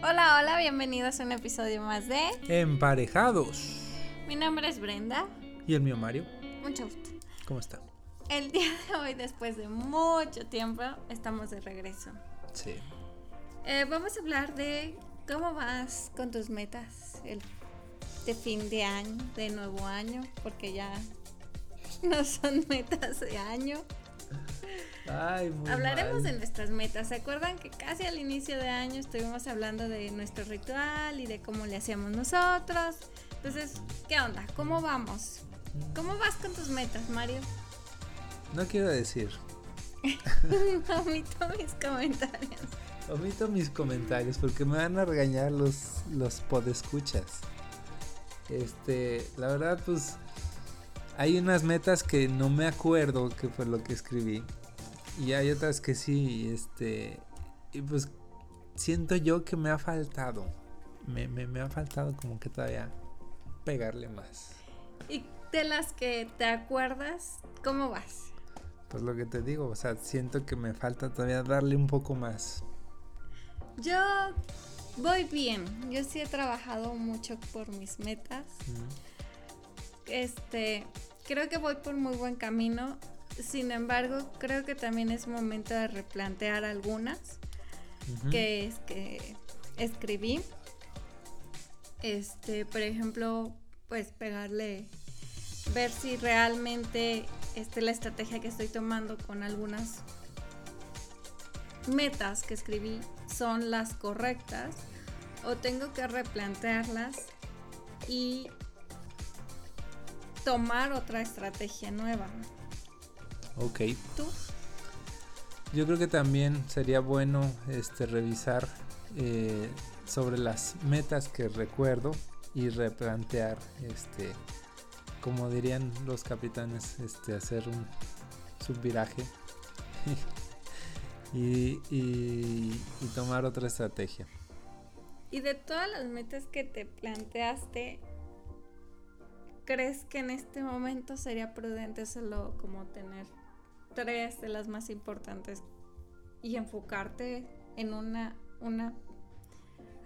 Hola, hola, bienvenidos a un episodio más de Emparejados. Mi nombre es Brenda. Y el mío Mario. Mucho gusto. ¿Cómo está? El día de hoy, después de mucho tiempo, estamos de regreso. Sí. Eh, vamos a hablar de cómo vas con tus metas el, de fin de año, de nuevo año, porque ya no son metas de año. Ay, muy Hablaremos mal. de nuestras metas. ¿Se acuerdan que casi al inicio de año estuvimos hablando de nuestro ritual y de cómo le hacíamos nosotros? Entonces, ¿qué onda? ¿Cómo vamos? ¿Cómo vas con tus metas, Mario? No quiero decir. Omito mis comentarios. Omito mis comentarios porque me van a regañar los, los podescuchas. Este, la verdad, pues. Hay unas metas que no me acuerdo que fue lo que escribí. Y hay otras que sí, este. Y pues siento yo que me ha faltado. Me, me, me ha faltado como que todavía pegarle más. Y de las que te acuerdas, ¿cómo vas? Pues lo que te digo, o sea, siento que me falta todavía darle un poco más. Yo voy bien. Yo sí he trabajado mucho por mis metas. Este, creo que voy por muy buen camino. Sin embargo, creo que también es momento de replantear algunas que es que escribí. Este, por ejemplo, pues pegarle ver si realmente este la estrategia que estoy tomando con algunas metas que escribí son las correctas o tengo que replantearlas y tomar otra estrategia nueva. Ok. ¿Tú? Yo creo que también sería bueno este revisar eh, sobre las metas que recuerdo y replantear este como dirían los capitanes este hacer un subviraje y, y, y tomar otra estrategia. Y de todas las metas que te planteaste, ¿crees que en este momento sería prudente solo como tener tres de las más importantes y enfocarte en una, una,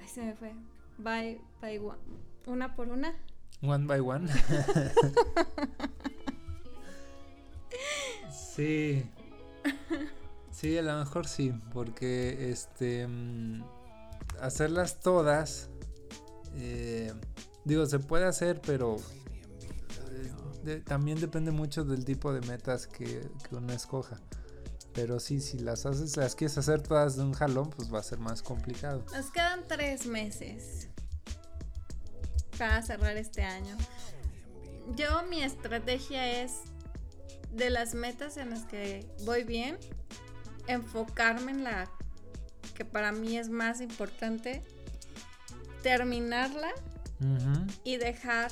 ay se me fue, by, by one, una por una? One by one. sí. Sí, a lo mejor sí, porque este mm, hacerlas todas eh, digo, se puede hacer, pero de- también depende mucho del tipo de metas que, que uno escoja. Pero sí, si las haces, las quieres hacer todas de un jalón, pues va a ser más complicado. Nos quedan tres meses para cerrar este año. Yo mi estrategia es de las metas en las que voy bien, enfocarme en la que para mí es más importante, terminarla y dejar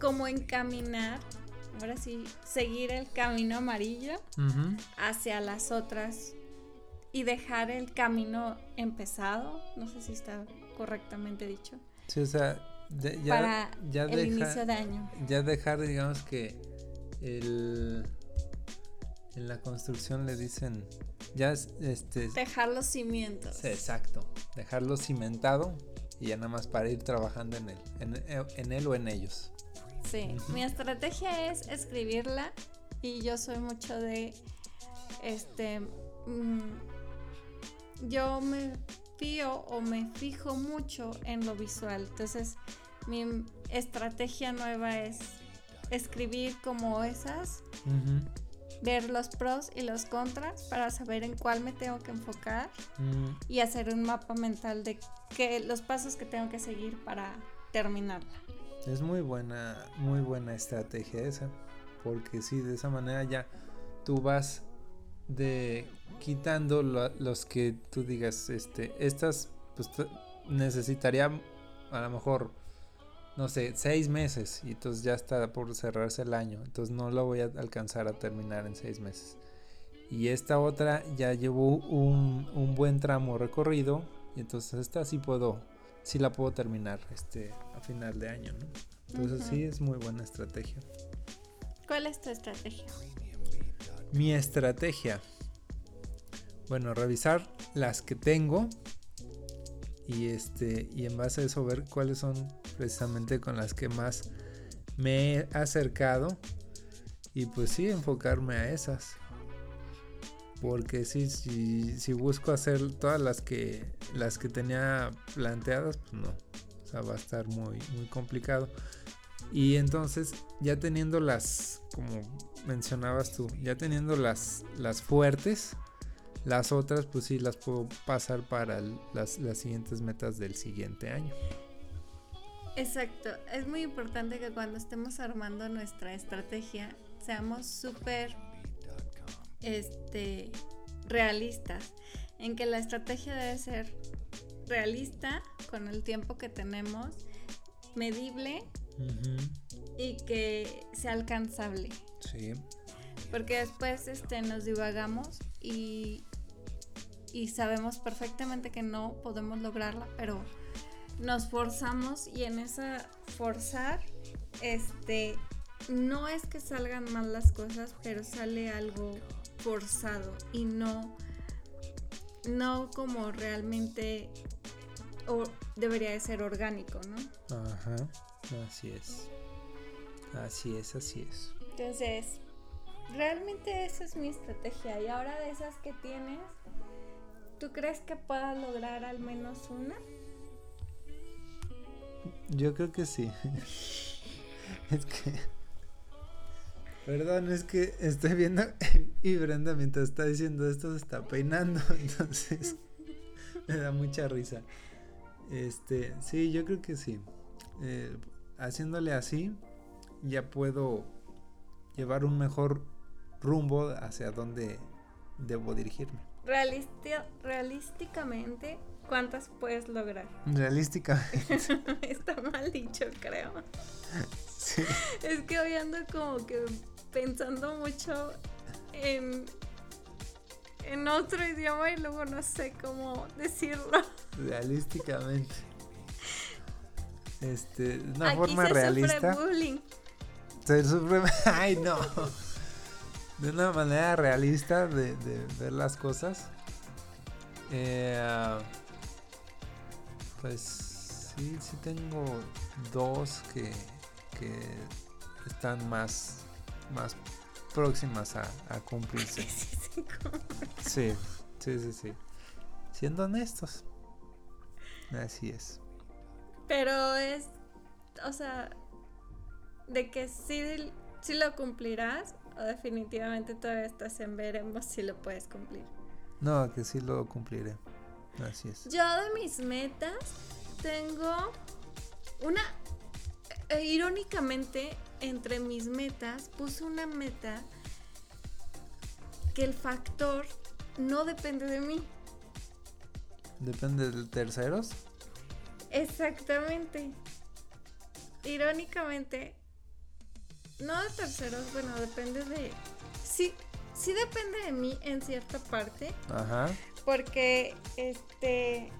como encaminar, ahora sí, seguir el camino amarillo hacia las otras y dejar el camino empezado, no sé si está correctamente dicho, Sí, o sea, ya, para ya el deja- inicio de año. ya dejar, digamos que el en la construcción le dicen ya es- este Dejar los cimientos. sí, exacto, dejarlo cimentado y ya nada más para ir trabajando en él, en, en él o en ellos. Sí, mi estrategia es escribirla y yo soy mucho de este mm, yo me fío o me fijo mucho en lo visual. Entonces, mi estrategia nueva es escribir como esas, ver los pros y los contras para saber en cuál me tengo que enfocar Mm, y hacer un mapa mental de que los pasos que tengo que seguir para terminarla. Es muy buena, muy buena estrategia esa, porque sí, de esa manera ya tú vas de quitando lo- los que tú digas, este, estas, pues necesitaría a lo mejor, no sé, seis meses y entonces ya está por cerrarse el año, entonces no lo voy a alcanzar a terminar en seis meses. Y esta otra ya llevó un, un buen tramo recorrido y entonces esta sí puedo, sí la puedo terminar este, a final de año, ¿no? Entonces Ujú. sí es muy buena estrategia. ¿Cuál es tu estrategia? Mi estrategia. Bueno, revisar las que tengo y este y en base a eso ver cuáles son precisamente con las que más me he acercado y pues sí enfocarme a esas porque sí si, si busco hacer todas las que las que tenía planteadas pues no. O sea va a estar muy muy complicado. Y entonces ya teniendo las como mencionabas tú ya teniendo las las fuertes las otras, pues sí, las puedo pasar para las, las siguientes metas del siguiente año. Exacto, es muy importante que cuando estemos armando nuestra estrategia seamos súper este, realistas, en que la estrategia debe ser realista con el tiempo que tenemos, medible y que sea alcanzable. Sí. Porque después este, nos divagamos y y sabemos perfectamente que no podemos lograrla, pero nos forzamos y en esa forzar, este, no es que salgan mal las cosas, pero sale algo forzado y no, no como realmente o debería de ser orgánico, ¿no? Ajá, así es. Así es, así es. Entonces, realmente esa es mi estrategia. Y ahora de esas que tienes, ¿Tú crees que puedas lograr al menos una? Yo creo que sí. es que... Perdón, es que estoy viendo y Brenda mientras está diciendo esto se está peinando, entonces me da mucha risa. Este, sí, yo creo que sí. Eh, haciéndole así, ya puedo llevar un mejor rumbo hacia donde debo dirigirme realísticamente, ¿cuántas puedes lograr? Realísticamente. Está mal dicho, creo. Es que hoy ando como que pensando mucho en, en otro idioma y luego no sé cómo decirlo. Realísticamente. Este, una forma se realista. Sufre bullying. Se sufre. Ay, no de una manera realista de, ver las cosas. Eh, pues sí, sí tengo dos que, están más, más próximas a, cumplirse. Sí, sí, sí, sí. Siendo honestos. Así es. Pero es, o sea, de que sí, sí lo cumplirás definitivamente todavía estás en veremos si lo puedes cumplir. No, que sí lo cumpliré. Así es. Yo de mis metas tengo una... Eh, irónicamente, entre mis metas puse una meta que el factor no depende de mí. ¿Depende de terceros? Exactamente. Irónicamente, no de terceros, bueno, depende de... Sí, sí depende de mí en cierta parte. Ajá. Porque, este...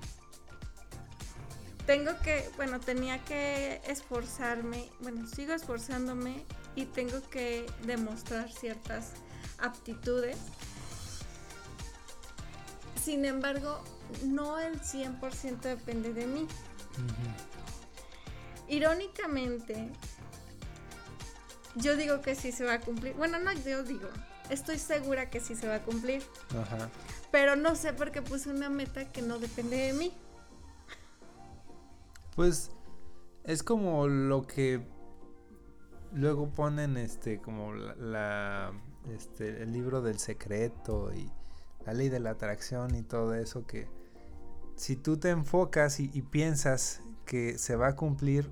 Tengo que, bueno, tenía que esforzarme, bueno, sigo esforzándome y tengo que demostrar ciertas aptitudes. Sin embargo, no el 100% depende de mí. Irónicamente, yo digo que sí se va a cumplir. Bueno, no, yo digo, estoy segura que sí se va a cumplir. Ajá. Pero no sé por qué puse una meta que no depende de mí. Pues es como lo que luego ponen este como la, este el libro del secreto y la ley de la atracción y todo eso que si tú te enfocas y piensas que se va a cumplir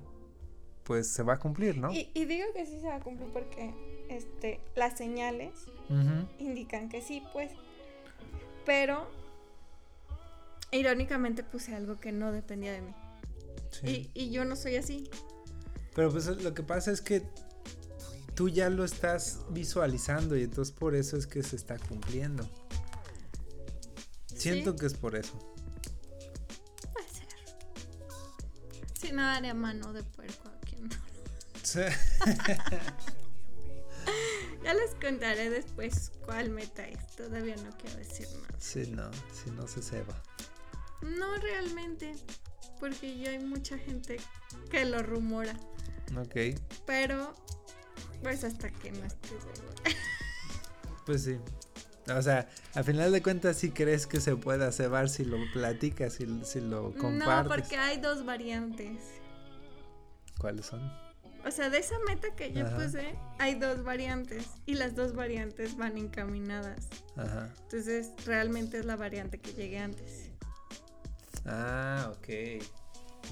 pues se va a cumplir, ¿no? Y, digo que sí se va a cumplir porque este, las señales indican que sí, pues. Pero irónicamente puse algo que no dependía de mí. Sí. Y, y yo no soy así. Pero pues lo que pasa es que tú ya lo estás visualizando y entonces por eso es que se está cumpliendo. Siento que es por eso. Puede ser. Si no daría mano de puerco ya les contaré después cuál meta es. Todavía no quiero decir nada. Sí, no, si no se ceba. No realmente. Porque ya hay mucha gente que lo rumora. Ok. Pero, pues hasta que no esté. Pues sí. O sea, al final de cuentas, si crees que se pueda cebar si lo platicas, si, si lo compartes. No, porque hay dos variantes. ¿Cuáles son? O sea, de esa meta que yo Ajá. puse, hay dos variantes. Y las dos variantes van encaminadas. Ajá. Entonces, realmente es la variante que llegué antes. Ah, ok.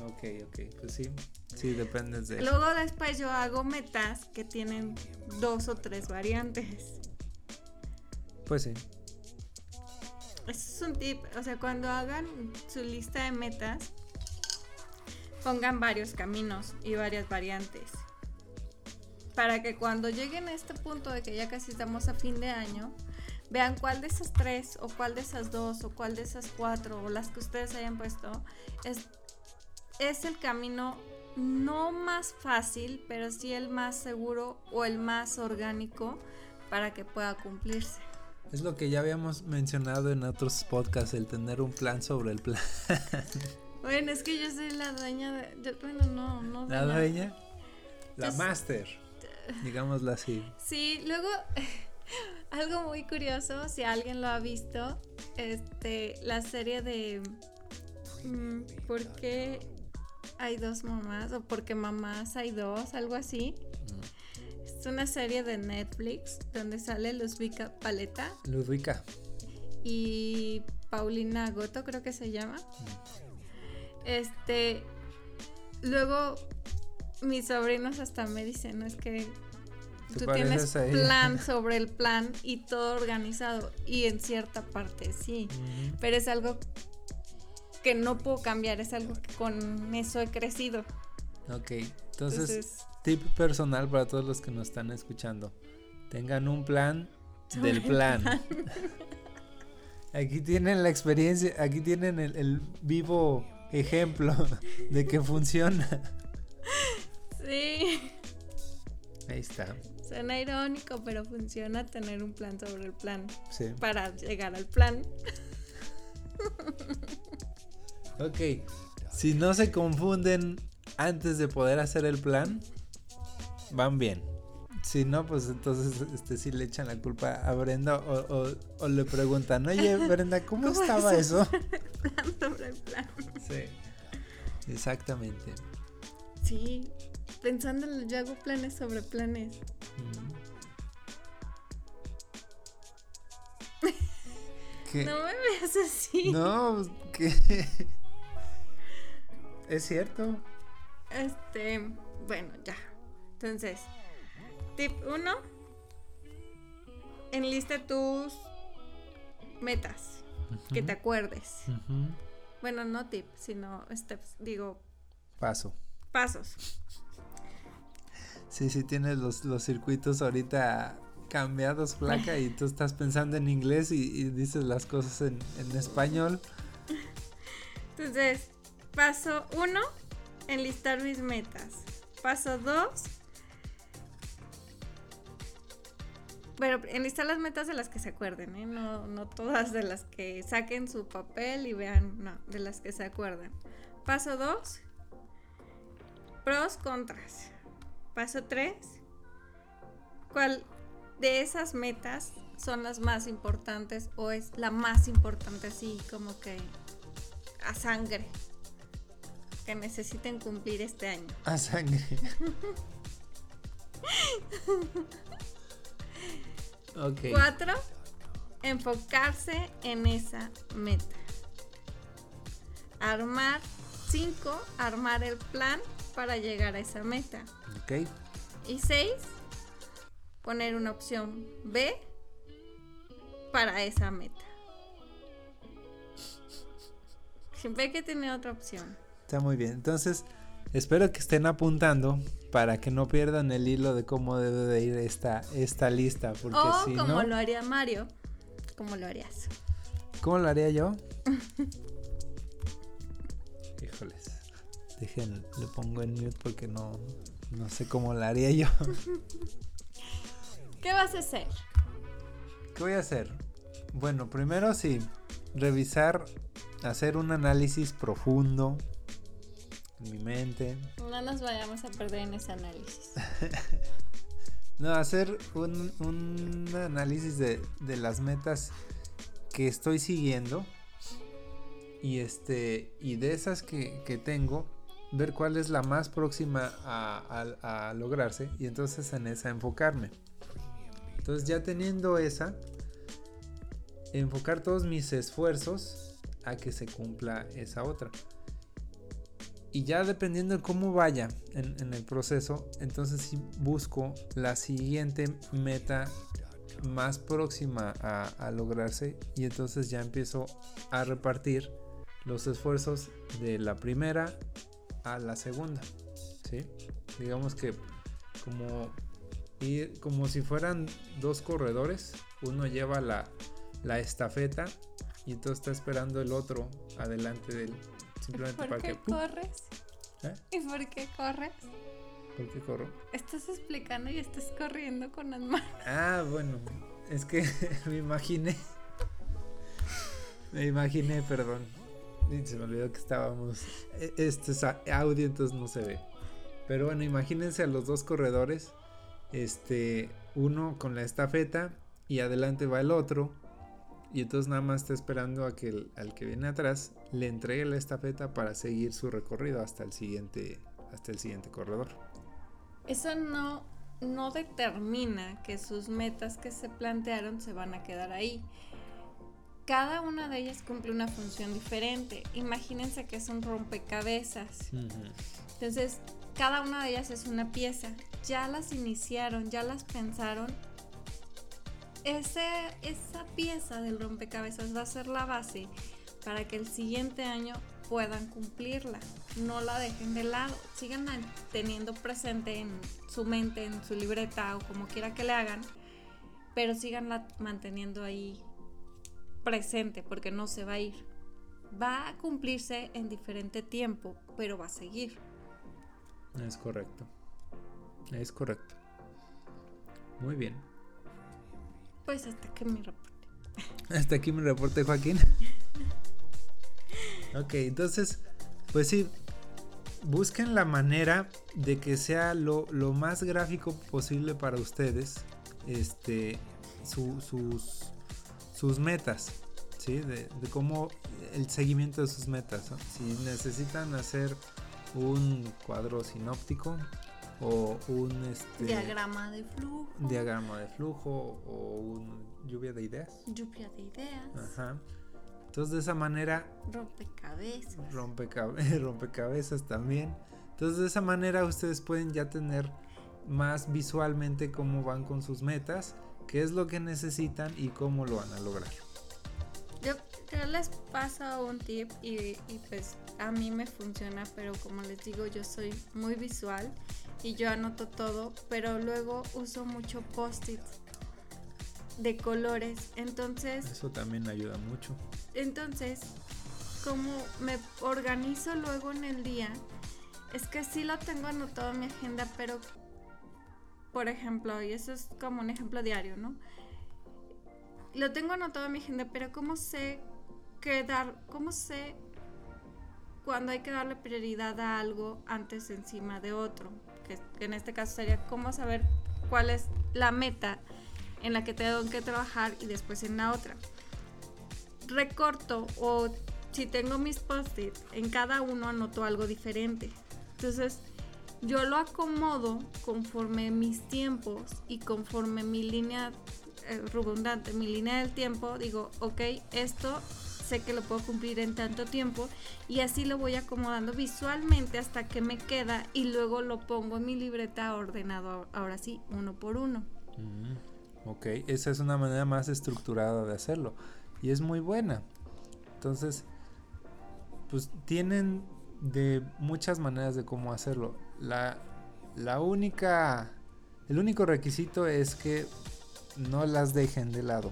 Ok, ok. Pues sí. Sí, dependes de. Luego después yo hago metas que tienen dos o tres variantes. Pues sí. Eso es un tip. O sea, cuando hagan su lista de metas, pongan varios caminos y varias variantes. Para que cuando lleguen a este punto de que ya casi estamos a fin de año, vean cuál de esas tres, o cuál de esas dos, o cuál de esas cuatro, o las que ustedes hayan puesto, es, es el camino no más fácil, pero sí el más seguro o el más orgánico para que pueda cumplirse. Es lo que ya habíamos mencionado en otros podcasts, el tener un plan sobre el plan. Bueno, es que yo soy la dueña de. yo- bueno, no, no. La dueña, la Yo- máster, digámoslo así. Sí, luego. algo muy curioso, si alguien lo ha visto, este, la serie de. mm, ¿Por qué hay dos mamás? O porque mamás hay dos, algo así. Es una serie de Netflix donde sale Luzvika Paleta Ludwika. y Paulina Goto, creo que se llama. Este, luego mis sobrinos hasta me dicen, no es que ¿Te tú pareces tienes a ella?" plan sobre el plan y todo organizado y en cierta parte sí, pero es algo que no puedo cambiar, es algo que con eso he crecido. Ok, entonces, Entonces, tip personal para todos los que nos están escuchando. Tengan un plan del el plan. aquí tienen la experiencia, aquí tienen el, el vivo ejemplo de que funciona. sí, Ahí está. Suena irónico, pero funciona tener un plan sobre el plan Sí. para llegar al plan. Ok. Si no se confunden antes de poder hacer el plan, van bien. Si no, pues entonces este sí le echan la culpa a Brenda o, o- o le preguntan, oye Brenda, ¿cómo, ¿Cómo estaba es eso? plan sobre el plan. Sí. Exactamente. Sí, pensándolo, yo hago planes sobre planes. Mm. ¿Qué? No me veas así. No, pues, ¿qué? Es cierto. Este, bueno, ya. Entonces, tip 1. Enlista tus metas, que te acuerdes. Bueno, no tip, sino steps, digo, Paso. pasos. Sí, sí tienes los, los circuitos ahorita cambiados, flaca, y tú estás pensando en inglés y, dices las cosas en, en español. Entonces, paso 1, enlistar mis metas. Paso 2, bueno, enlistar las metas de las que se acuerden, ¿eh? no, no todas de las que saquen su papel y vean, no, de las que se acuerdan. Paso 2, pros, contras. Paso 3, ¿cuál de esas metas son las más importantes o es la más importante así como que a sangre que necesiten cumplir este año. A sangre. ok. Cuatro, enfocarse en esa meta. Armar, cinco, armar el plan para llegar a esa meta. Ok. Y seis, poner una opción B para esa meta. Siempre hay que tener otra opción. Está muy bien. Entonces, espero que estén apuntando para que no pierdan el hilo de cómo debe de ir esta, esta lista. Porque o si como no, lo haría Mario, como lo harías. ¿cómo lo haría yo? Híjoles. Dejen, le pongo en mute porque no, no sé cómo lo haría yo. ¿Qué vas a hacer? ¿Qué voy a hacer? Bueno, primero sí, revisar, hacer un análisis profundo en mi mente. No nos vayamos a perder en ese análisis. no, hacer un, un análisis de, de, las metas que estoy siguiendo. Y este. Y de esas que, que tengo. Ver cuál es la más próxima a, lograrse. Y entonces en esa enfocarme. Entonces ya teniendo esa. Enfocar todos mis esfuerzos a que se cumpla esa otra. Y ya dependiendo de cómo vaya en, el proceso, entonces sí busco la siguiente meta más próxima a, lograrse y entonces ya empiezo a repartir los esfuerzos de la primera a la segunda. ¿sí? Digamos que como, ir, como si fueran dos corredores, uno lleva la, la estafeta y entonces está esperando el otro adelante de él Simplemente ¿Por para qué que. corres? ¿Eh? ¿Y por qué corres? ¿Por qué corro? Estás explicando y estás corriendo con las manos. Ah, bueno. Es que me imaginé. Me imaginé, perdón. Se me olvidó que estábamos. E, este es audio, entonces no se ve. Pero bueno, imagínense a los dos corredores. Este, uno con la estafeta y adelante va el otro y entonces nada más está esperando a que al que viene atrás le entregue la estafeta para seguir su recorrido hasta el siguiente, hasta el siguiente corredor. Eso no, no determina que sus metas que se plantearon se van a quedar ahí. Cada una de ellas cumple una función diferente. Imagínense que es un rompecabezas. Entonces, cada una de ellas es una pieza. Ya las iniciaron, ya las pensaron esa pieza del rompecabezas va a ser la base para que el siguiente año puedan cumplirla. No la dejen de lado, sigan teniendo presente en su mente, en su libreta o como quiera que le hagan, pero síganla manteniendo ahí presente porque no se va a ir. Va a cumplirse en diferente tiempo, pero va a seguir. Es correcto. Es correcto. Muy bien. Pues hasta aquí mi reporte. Hasta aquí mi reporte, Joaquín. ok, entonces, pues sí, busquen la manera de que sea lo, más gráfico posible para ustedes. Este, sus, sus metas, ¿sí? De, cómo el seguimiento de sus metas. Si necesitan hacer un cuadro sinóptico, o un este, diagrama de flujo. Diagrama de flujo o un lluvia de ideas. Lluvia de ideas. Ajá. Entonces de esa manera... Rompecabezas. Rompecabe rompecabezas también. Entonces de esa manera ustedes pueden ya tener más visualmente cómo van con sus metas, qué es lo que necesitan y cómo lo van a lograr. Yo, les paso un tip y, y pues a mí me funciona, pero como les digo yo soy muy visual y yo anoto todo, pero luego uso mucho post-it de colores. Entonces... Eso también ayuda mucho. Entonces, como me organizo luego en el día, es que sí lo tengo anotado en mi agenda, pero, por ejemplo, y eso es como un ejemplo diario, ¿no? Lo tengo anotado en mi agenda, pero ¿cómo sé qué dar, cómo sé cuando hay que darle prioridad a algo antes encima de otro? que, en este caso sería cómo saber cuál es la meta en la que tengo que trabajar y después en la otra. Recorto o si tengo mis post-it, en cada uno anoto algo diferente. Entonces, yo lo acomodo conforme mis tiempos y conforme mi línea eh, redundante, mi línea del tiempo, digo, ok, esto sé que lo puedo cumplir en tanto tiempo y así lo voy acomodando visualmente hasta que me queda y luego lo pongo en mi libreta ordenado ahora sí, uno por uno. Mm, ok, esa es una manera más estructurada de hacerlo y es muy buena. Entonces, pues tienen de muchas maneras de cómo hacerlo. La, la única, el único requisito es que no las dejen de lado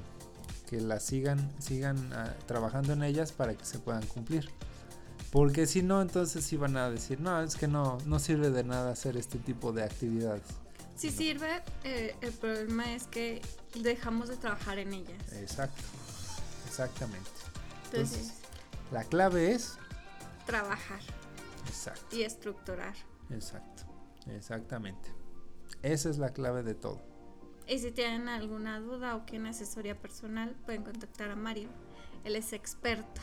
que las sigan, sigan ah, trabajando en ellas para que se puedan cumplir. Porque si no, entonces iban a decir, no, es que no, no sirve de nada hacer este tipo de actividades. Si sirve, eh, el problema es que dejamos de trabajar en ellas. Exacto, exactamente. Entonces, la clave es... Trabajar. Exacto. y estructurar. Exacto. Exactamente. Esa es la clave de todo. Y si tienen alguna duda o quieren asesoría personal, pueden contactar a Mario. Él es experto.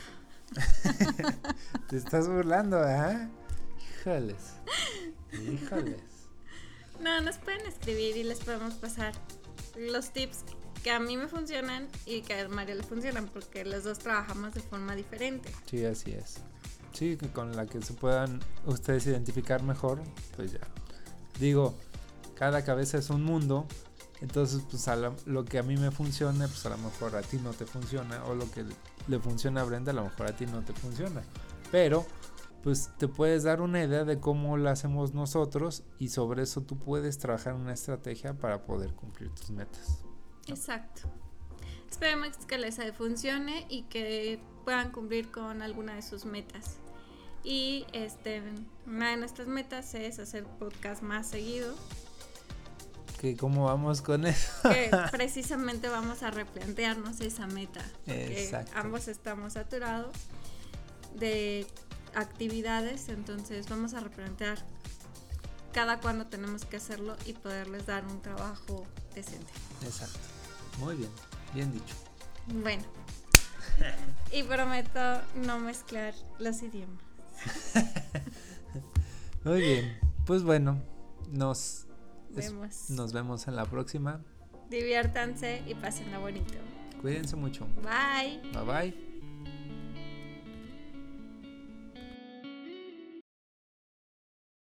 Te estás burlando, ¿eh? Híjoles. Híjoles. No, nos pueden escribir y les podemos pasar los tips que a mí me funcionan y que a Mario le funcionan, porque los dos trabajamos de forma diferente. Sí, así es. Sí, con la que se puedan ustedes identificar mejor, pues ya. Digo, cada cabeza es un mundo, entonces pues a lo que a mí me funciona, pues a lo mejor a ti no te funciona, o lo que le funciona a Brenda, a lo mejor a ti no te funciona. Pero pues te puedes dar una idea de cómo lo hacemos nosotros y sobre eso tú puedes trabajar una estrategia para poder cumplir tus metas. Exacto. Esperemos que les funcione y que puedan cumplir con alguna de sus metas. Y este, una de nuestras metas es hacer podcast más seguido, Que cómo vamos con eso. que precisamente vamos a replantearnos esa meta. Porque Exacto. ambos estamos saturados de actividades, entonces vamos a replantear cada cuándo tenemos que hacerlo y poderles dar un trabajo decente. Exacto. Muy bien, bien dicho. Bueno. Y prometo no mezclar los idiomas. Muy bien, pues bueno, nos, Vemos. nos vemos en la próxima. Diviértanse y pásenla bonito. Cuídense mucho. Bye. Bye bye.